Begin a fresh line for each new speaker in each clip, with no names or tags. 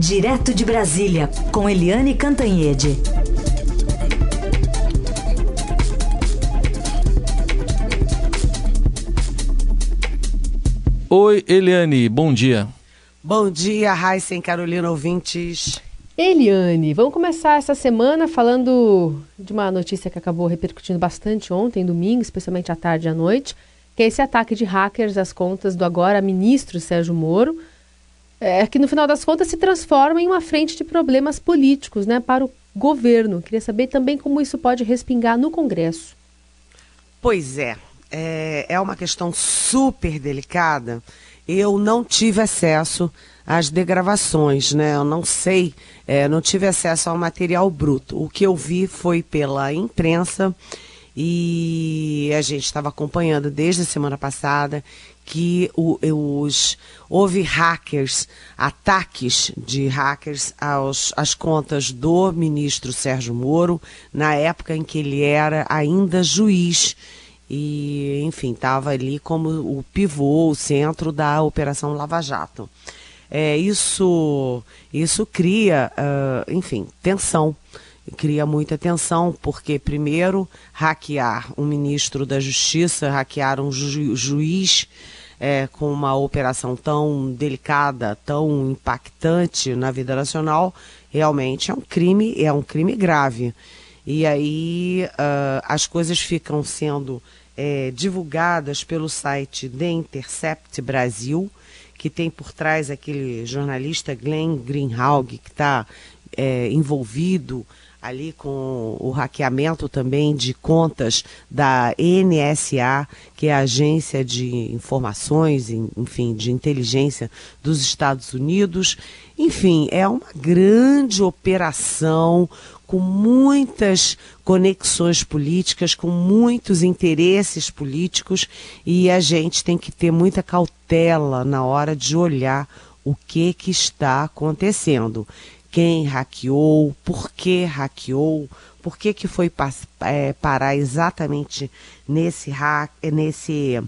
Direto de Brasília, com Eliane Cantanhede.
Oi, Eliane, bom dia.
Bom dia, Raíssa e Carolina ouvintes.
Eliane, vamos começar essa semana falando de uma notícia que acabou repercutindo bastante ontem, domingo, especialmente à tarde e à noite, que é esse ataque de hackers às contas do agora ministro Sérgio Moro, é, que no final das contas se transforma em uma frente de problemas políticos né, para o governo. Queria saber também como isso pode respingar no Congresso.
Pois é, é, é uma questão super delicada. Eu não tive acesso às degravações, né? Eu não sei, é, não tive acesso ao material bruto. O que eu vi foi pela imprensa e a gente estava acompanhando desde a semana passada que o, os, houve hackers, ataques de hackers aos, às contas do ministro Sérgio Moro, na época em que ele era ainda juiz e, enfim, estava ali como o pivô, o centro da Operação Lava Jato. É, isso, isso cria, uh, enfim, tensão cria muita tensão, porque, primeiro, hackear um ministro da Justiça, hackear um ju juiz é, com uma operação tão delicada, tão impactante na vida nacional, realmente é um crime, é um crime grave. E aí uh, as coisas ficam sendo é, divulgadas pelo site The Intercept Brasil, que tem por trás aquele jornalista Glenn Greenhalgh, que está é, envolvido ali com o hackeamento também de contas da NSA, que é a Agência de Informações, enfim, de Inteligência dos Estados Unidos. Enfim, é uma grande operação com muitas conexões políticas, com muitos interesses políticos, e a gente tem que ter muita cautela na hora de olhar o que, que está acontecendo quem hackeou, por que hackeou, por que, que foi é, parar exatamente nesse hack, nesse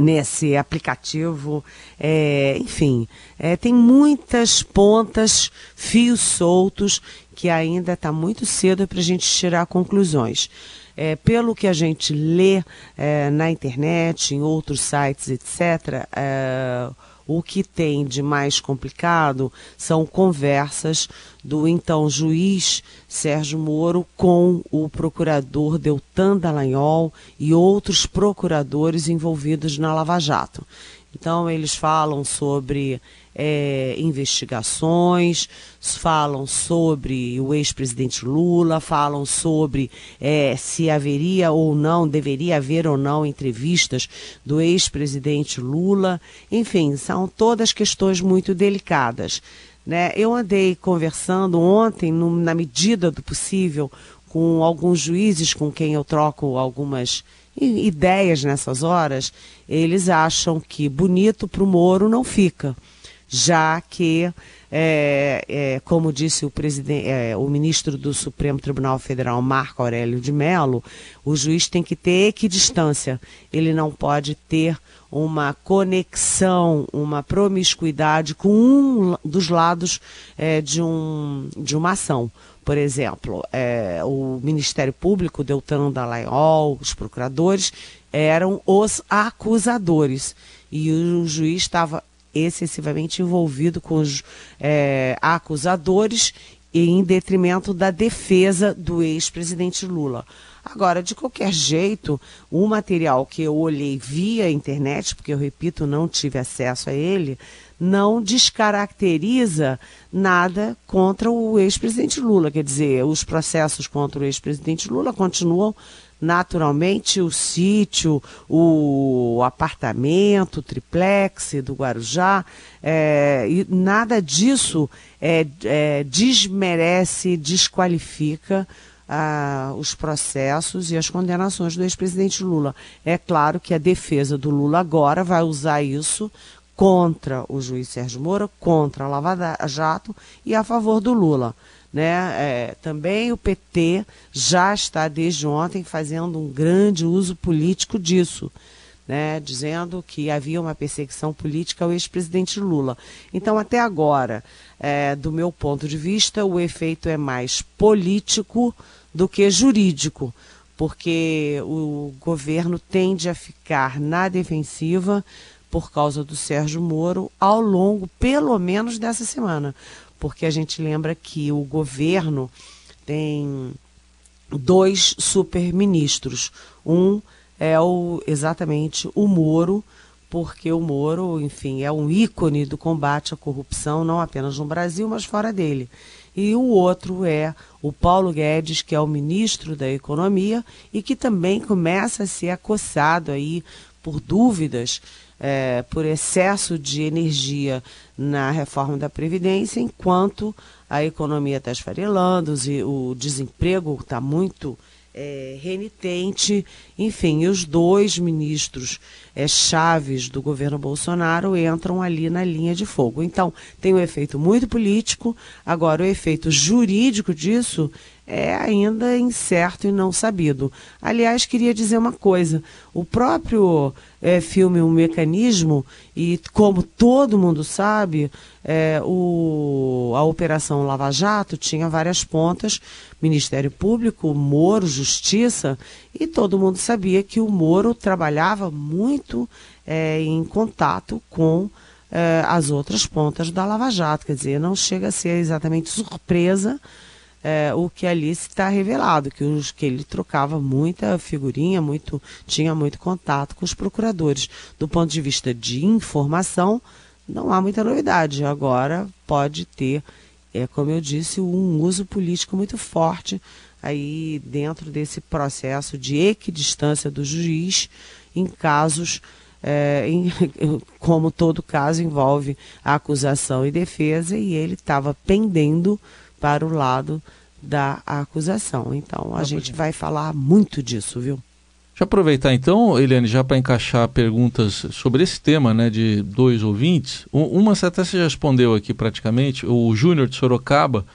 nesse aplicativo, é, enfim, é, tem muitas pontas, fios soltos que ainda está muito cedo para a gente tirar conclusões. É, pelo que a gente lê é, na internet, em outros sites, etc., é, o que tem de mais complicado são conversas do então juiz Sérgio Moro com o procurador Deltan Dallagnol e outros procuradores envolvidos na Lava Jato. Então, eles falam sobre é, investigações, falam sobre o ex-presidente Lula, falam sobre é, se haveria ou não, deveria haver ou não entrevistas do ex-presidente Lula. Enfim, são todas questões muito delicadas. Né? Eu andei conversando ontem, no, na medida do possível, com alguns juízes com quem eu troco algumas ideias nessas horas, eles acham que bonito para o Moro não fica já que, é, é, como disse o, é, o ministro do Supremo Tribunal Federal, Marco Aurélio de Mello, o juiz tem que ter equidistância. Ele não pode ter uma conexão, uma promiscuidade com um dos lados é, de, um, de uma ação. Por exemplo, é, o Ministério Público, Deltan Dallagnol, os procuradores, eram os acusadores. E o juiz estava excessivamente envolvido com os é, acusadores e em detrimento da defesa do ex-presidente Lula. Agora, de qualquer jeito, o material que eu olhei via internet, porque eu repito, não tive acesso a ele, não descaracteriza nada contra o ex-presidente Lula. Quer dizer, os processos contra o ex-presidente Lula continuam naturalmente o sítio, o apartamento, o triplex do Guarujá, é, e nada disso é, é, desmerece, desqualifica ah, os processos e as condenações do ex-presidente Lula. É claro que a defesa do Lula agora vai usar isso contra o juiz Sérgio Moro, contra a Lava Jato e a favor do Lula. Né? É, também o PT já está desde ontem fazendo um grande uso político disso. né, dizendo que havia uma perseguição política ao ex-presidente Lula. Então, até agora, é, do meu ponto de vista, o efeito é mais político do que jurídico, porque o governo tende a ficar na defensiva por causa do Sérgio Moro ao longo, pelo menos, dessa semana. Porque a gente lembra que o governo tem dois superministros. Um é o, exatamente o Moro, porque o Moro, enfim, é um ícone do combate à corrupção, não apenas no Brasil, mas fora dele. E o outro é o Paulo Guedes, que é o ministro da Economia e que também começa a ser acossado aí por dúvidas, é, por excesso de energia na reforma da Previdência, enquanto a economia está esfarelando, o desemprego está muito é, renitente, enfim, os dois ministros é, chaves do governo Bolsonaro entram ali na linha de fogo. Então, tem um efeito muito político, agora o efeito jurídico disso é ainda incerto e não sabido. Aliás, queria dizer uma coisa: o próprio é, filme Um Mecanismo, e como todo mundo sabe, é, o, a Operação Lava Jato tinha várias pontas: Ministério Público, Moro, Justiça, e todo mundo sabia que o Moro trabalhava muito é, em contato com. É, as outras pontas da Lava Jato, quer dizer, não chega a ser exatamente surpresa é, o que ali está revelado, que, os, que ele trocava muita figurinha, muito, tinha muito contato com os procuradores. Do ponto de vista de informação, não há muita novidade. Agora pode ter, é, como eu disse, um uso político muito forte aí dentro desse processo de equidistância do juiz em casos é, em, como todo caso envolve acusação e defesa, e ele estava pendendo para o lado da acusação. Então, a tá gente vai falar muito disso, viu?
Deixa eu aproveitar então, Eliane, já para encaixar perguntas sobre esse tema, né, de dois ouvintes. Uma até você já respondeu aqui praticamente, o Júnior de Sorocaba,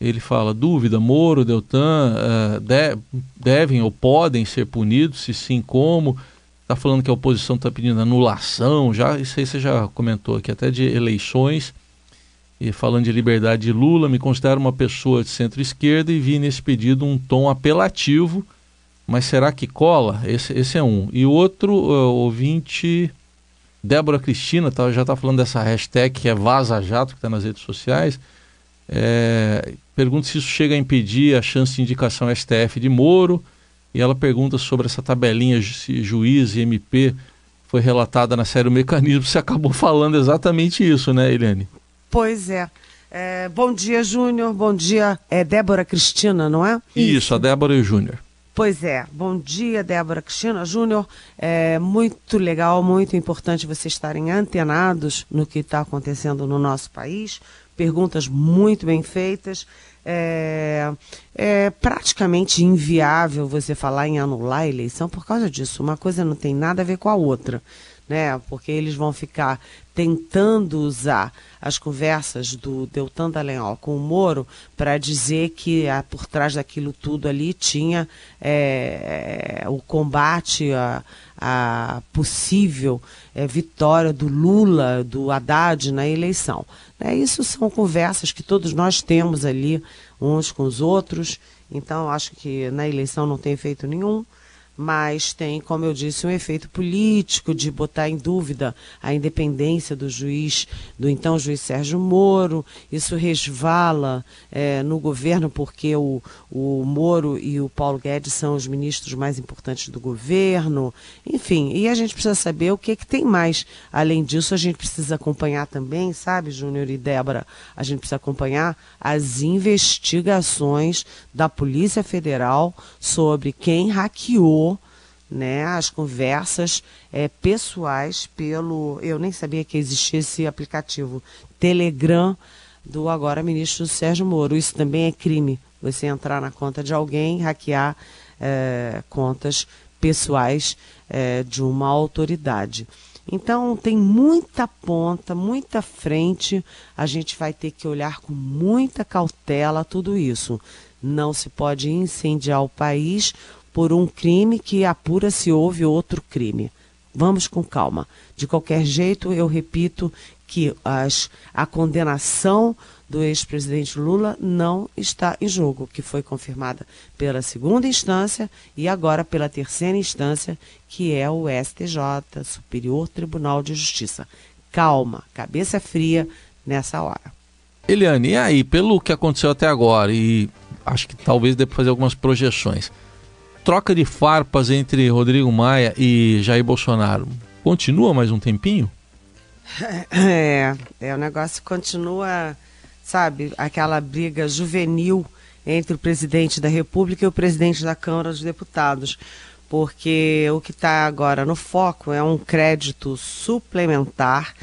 ele fala, dúvida, Moro, Deltan uh, de, devem ou podem ser punidos, se sim, como? Está falando que a oposição está pedindo anulação, já, isso aí você já comentou aqui, até de eleições. E falando de liberdade de Lula, me considero uma pessoa de centro-esquerda e vi nesse pedido um tom apelativo, mas será que cola? Esse, esse é um. E outro uh, ouvinte, Débora Cristina, tá, já está falando dessa hashtag que é Vaza Jato, que está nas redes sociais. É, pergunta se isso chega a impedir a chance de indicação STF de Moro. E ela pergunta sobre essa tabelinha se juiz e MP foi relatada na série O Mecanismo. Você acabou falando exatamente isso, né, Eliane?
Pois é. é bom dia, Júnior. Bom dia, é Débora Cristina, não é?
Isso, a Débora e o Júnior.
Pois é. Bom dia, Débora Cristina. Júnior, é muito legal, muito importante vocês estarem antenados no que está acontecendo no nosso país. Perguntas muito bem feitas. É, é, praticamente inviável você falar em anular a eleição por causa disso. Uma coisa não tem nada a ver com a outra né? Porque eles vão ficar tentando usar as conversas do Deltan Dallagnol com o Moro para dizer que ah, por trás daquilo tudo ali tinha é, o combate a, a possível é, vitória do Lula, do Haddad na eleição. Né? Isso são conversas que todos nós temos ali uns com os outros. Então, acho que na eleição não tem efeito nenhum mas tem, como eu disse, um efeito político de botar em dúvida a independência do juiz, do então juiz Sérgio Moro. Isso resvala é, no governo, porque o, o Moro e o Paulo Guedes são os ministros mais importantes do governo. Enfim, e a gente precisa saber o que, que tem mais. Além disso, a gente precisa acompanhar também, sabe, Júnior e Débora, a gente precisa acompanhar as investigações da Polícia Federal sobre quem hackeou né, as conversas é, pessoais pelo. Eu nem sabia que existia esse aplicativo Telegram do agora ministro Sérgio Moro. Isso também é crime. Você entrar na conta de alguém, hackear é, contas pessoais é, de uma autoridade. Então tem muita ponta, muita frente. A gente vai ter que olhar com muita cautela tudo isso. Não se pode incendiar o país por um crime que apura se houve outro crime. vamos com calma. De qualquer jeito, eu repito que as, a condenação do ex-presidente Lula não está em jogo, que foi confirmada pela segunda instância e agora pela terceira instância, que é o STJ, Superior Tribunal de Justiça. Calma, cabeça fria nessa hora.
Eliane, e aí, pelo que aconteceu até agora, e acho que talvez dê para fazer algumas projeções, troca de farpas entre Rodrigo Maia e Jair Bolsonaro continua mais um tempinho?
É, é o negócio continua sabe, aquela briga juvenil entre o presidente da República e o presidente da Câmara dos Deputados. Porque o que está agora no foco é um crédito suplementar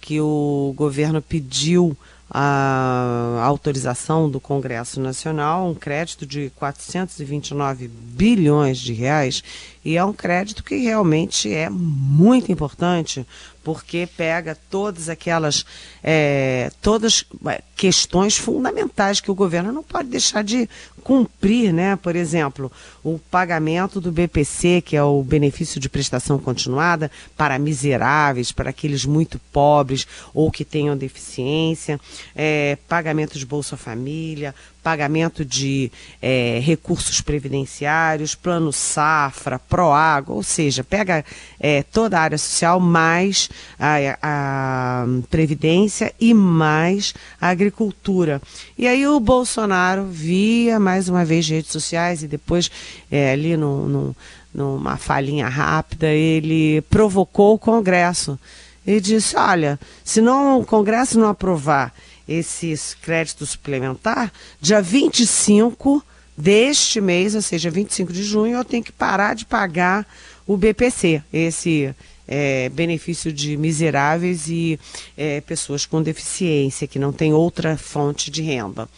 que o governo pediu a autorização do Congresso Nacional, um crédito de 429 bilhões de reais, e é um crédito que realmente é muito importante, porque pega todas aquelas é, todas é, questões fundamentais que o governo não pode deixar de cumprir, né? Por exemplo, o pagamento do BPC, que é o benefício de prestação continuada, para miseráveis, para aqueles muito pobres ou que tenham deficiência, é, pagamento de Bolsa Família, pagamento de é, recursos previdenciários, plano safra, proágua, ou seja, pega é, toda a área social mais a, a, previdência e mais a agricultura. E aí o Bolsonaro via mais uma vez redes sociais e depois é, ali no, no, numa falinha rápida ele provocou o Congresso. Ele disse, olha, se não o Congresso não aprovar esses créditos suplementar, dia 25 deste mês, ou seja, 25 de junho, eu tenho que parar de pagar o BPC, esse é, benefício de miseráveis e é, pessoas com deficiência, que não tem outra fonte de renda.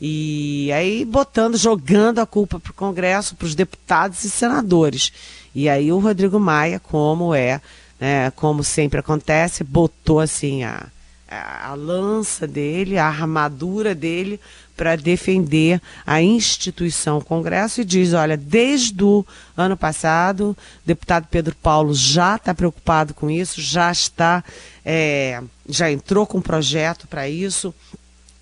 E aí botando, jogando a culpa para o Congresso, para os deputados e senadores. E aí o Rodrigo Maia, como é, né, como sempre acontece, botou assim a a lança dele, a armadura dele para defender a instituição Congresso e diz, olha, desde o ano passado, o deputado Pedro Paulo já está preocupado com isso, já está, é, já entrou com um projeto para isso.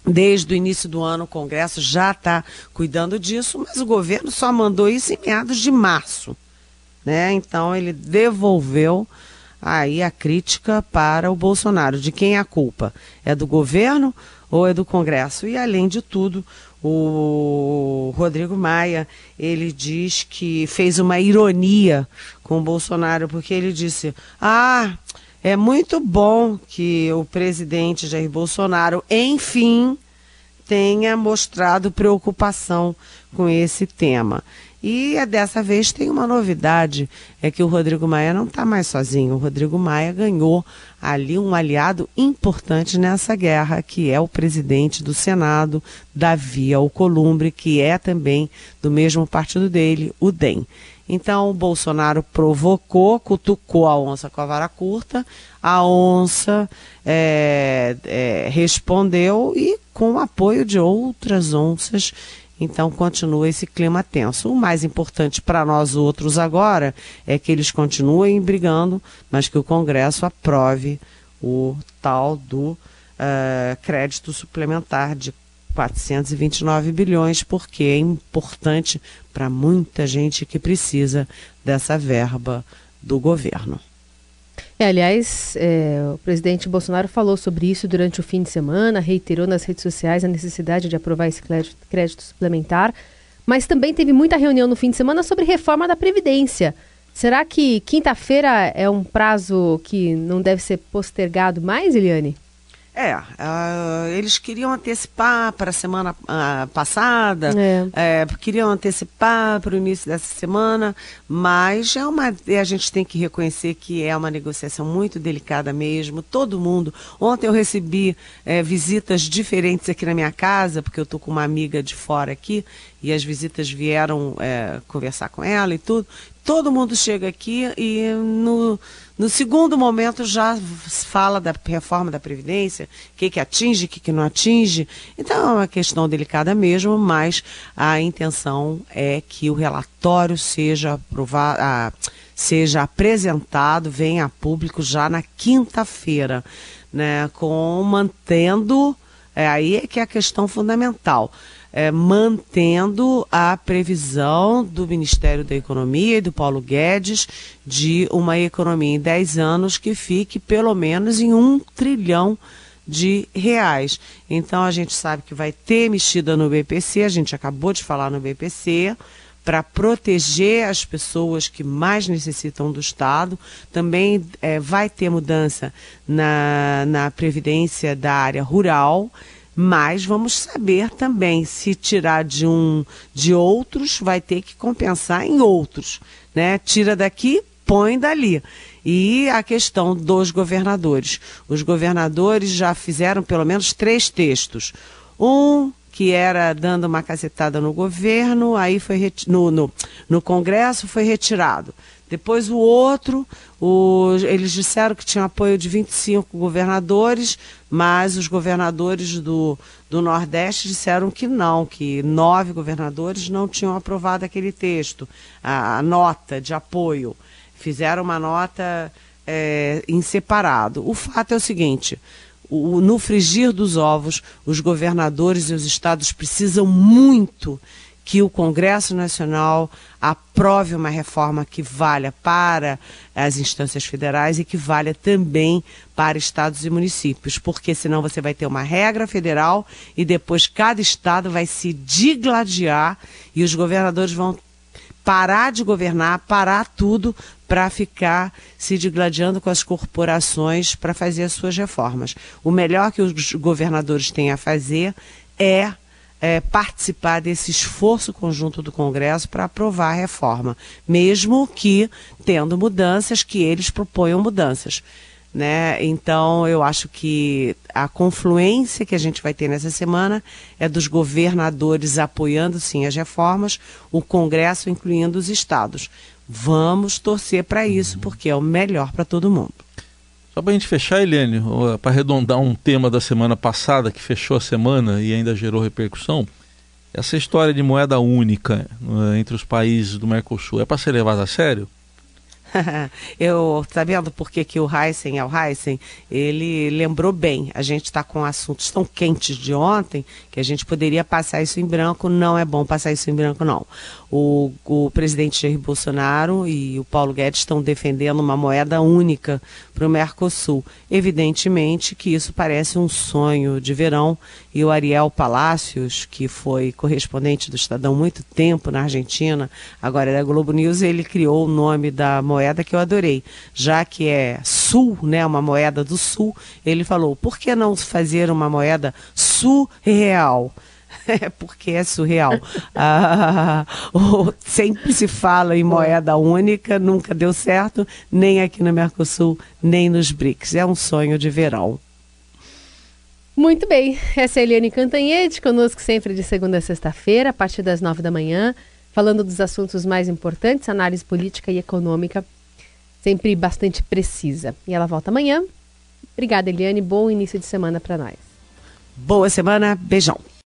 Desde o início do ano, o Congresso já está cuidando disso, mas o governo só mandou isso em meados de março. Né? Então, ele devolveu aí a crítica para o Bolsonaro. De quem é a culpa? É do governo ou é do Congresso? E além de tudo, o Rodrigo Maia, ele diz que fez uma ironia com o Bolsonaro, porque ele disse: "Ah, é muito bom que o presidente Jair Bolsonaro, enfim, tenha mostrado preocupação com esse tema. E dessa vez tem uma novidade, é que o Rodrigo Maia não está mais sozinho. O Rodrigo Maia ganhou ali um aliado importante nessa guerra, que é o presidente do Senado, Davi Alcolumbre, que é também do mesmo partido dele, o DEM. Então o Bolsonaro provocou, cutucou a onça com a vara curta, a onça é, é, respondeu e com o apoio de outras onças então continua esse clima tenso. O mais importante para nós outros agora é que eles continuem brigando, mas que o Congresso aprove o tal do uh, crédito suplementar de 429 bilhões, porque é importante para muita gente que precisa dessa verba do governo.
É, aliás, é, o presidente Bolsonaro falou sobre isso durante o fim de semana, reiterou nas redes sociais a necessidade de aprovar esse crédito, crédito suplementar, mas também teve muita reunião no fim de semana sobre reforma da Previdência. Será que quinta-feira é um prazo que não deve ser postergado mais, Eliane?
É, uh, eles queriam antecipar para a semana uh, passada, é. É, queriam antecipar para o início dessa semana, mas é uma, a gente tem que reconhecer que é uma negociação muito delicada mesmo. Todo mundo. Ontem eu recebi é, visitas diferentes aqui na minha casa, porque eu estou com uma amiga de fora aqui, e as visitas vieram é, conversar com ela e tudo. Todo mundo chega aqui e no No segundo momento já fala da reforma da Previdência, o que, que atinge, o que, que não atinge. Então é uma questão delicada mesmo, mas a intenção é que o relatório seja aprovado, ah, seja apresentado, venha a público já na quinta-feira, né? Com mantendo, é, aí é que é a questão fundamental é, mantendo a previsão do Ministério da Economia e do Paulo Guedes de uma economia em 10 anos que fique pelo menos em um trilhão de reais. Então a gente sabe que vai ter mexida no BPC, a gente acabou de falar no BPC, para proteger as pessoas que mais necessitam do Estado. Também é, vai ter mudança na, na previdência da área rural mas vamos saber também se tirar de um de outros, vai ter que compensar em outros, né? Tira daqui, põe dali. E a questão dos governadores. Os governadores já fizeram pelo menos três textos. Um que era dando uma cacetada no governo, aí foi no, no, no Congresso foi retirado. Depois o outro, o, eles disseram que tinha apoio de 25 governadores, mas os governadores do, do Nordeste disseram que não, que nove governadores não tinham aprovado aquele texto, a, a nota de apoio. Fizeram uma nota é, em separado. O fato é o seguinte: o, no frigir dos ovos, os governadores e os estados precisam muito que o Congresso Nacional aprove uma reforma que valha para as instâncias federais e que valha também para estados e municípios, porque senão você vai ter uma regra federal e depois cada estado vai se digladiar e os governadores vão parar de governar, parar tudo para ficar se digladiando com as corporações para fazer as suas reformas. O melhor que os governadores têm a fazer é é, participar desse esforço conjunto do Congresso para aprovar a reforma, mesmo que tendo mudanças, que eles proponham mudanças. Né? Então, eu acho que a confluência que a gente vai ter nessa semana é dos governadores apoiando sim as reformas, o Congresso incluindo os estados. Vamos torcer para isso, porque é o melhor para todo mundo.
Só para a gente fechar, Helene, para arredondar um tema da semana passada que fechou a semana e ainda gerou repercussão, essa história de moeda única uh, entre os países do Mercosul é para ser levada a sério?
eu, sabendo tá por que, que o Heisen é o Heisen? Ele lembrou bem. A gente está com assuntos tão quentes de ontem que a gente poderia passar isso em branco. Não é bom passar isso em branco, não. O, o presidente Jair Bolsonaro e o Paulo Guedes estão defendendo uma moeda única para o Mercosul. Evidentemente que isso parece um sonho de verão e o Ariel Palácios, que foi correspondente do Estadão muito tempo na Argentina, agora é da Globo News, ele criou o nome da moeda que eu adorei. Já que é Sul, né, uma moeda do Sul, ele falou: por que não fazer uma moeda surreal? É porque é surreal. Ah, sempre se fala em moeda única, nunca deu certo, nem aqui no Mercosul, nem nos BRICS. É um sonho de verão.
Muito bem, essa é a Eliane Cantanhede, conosco sempre de segunda a sexta-feira, a partir das nove da manhã, falando dos assuntos mais importantes, análise política e econômica, sempre bastante precisa. E ela volta amanhã. Obrigada, Eliane, bom início de semana para nós.
Boa semana, beijão.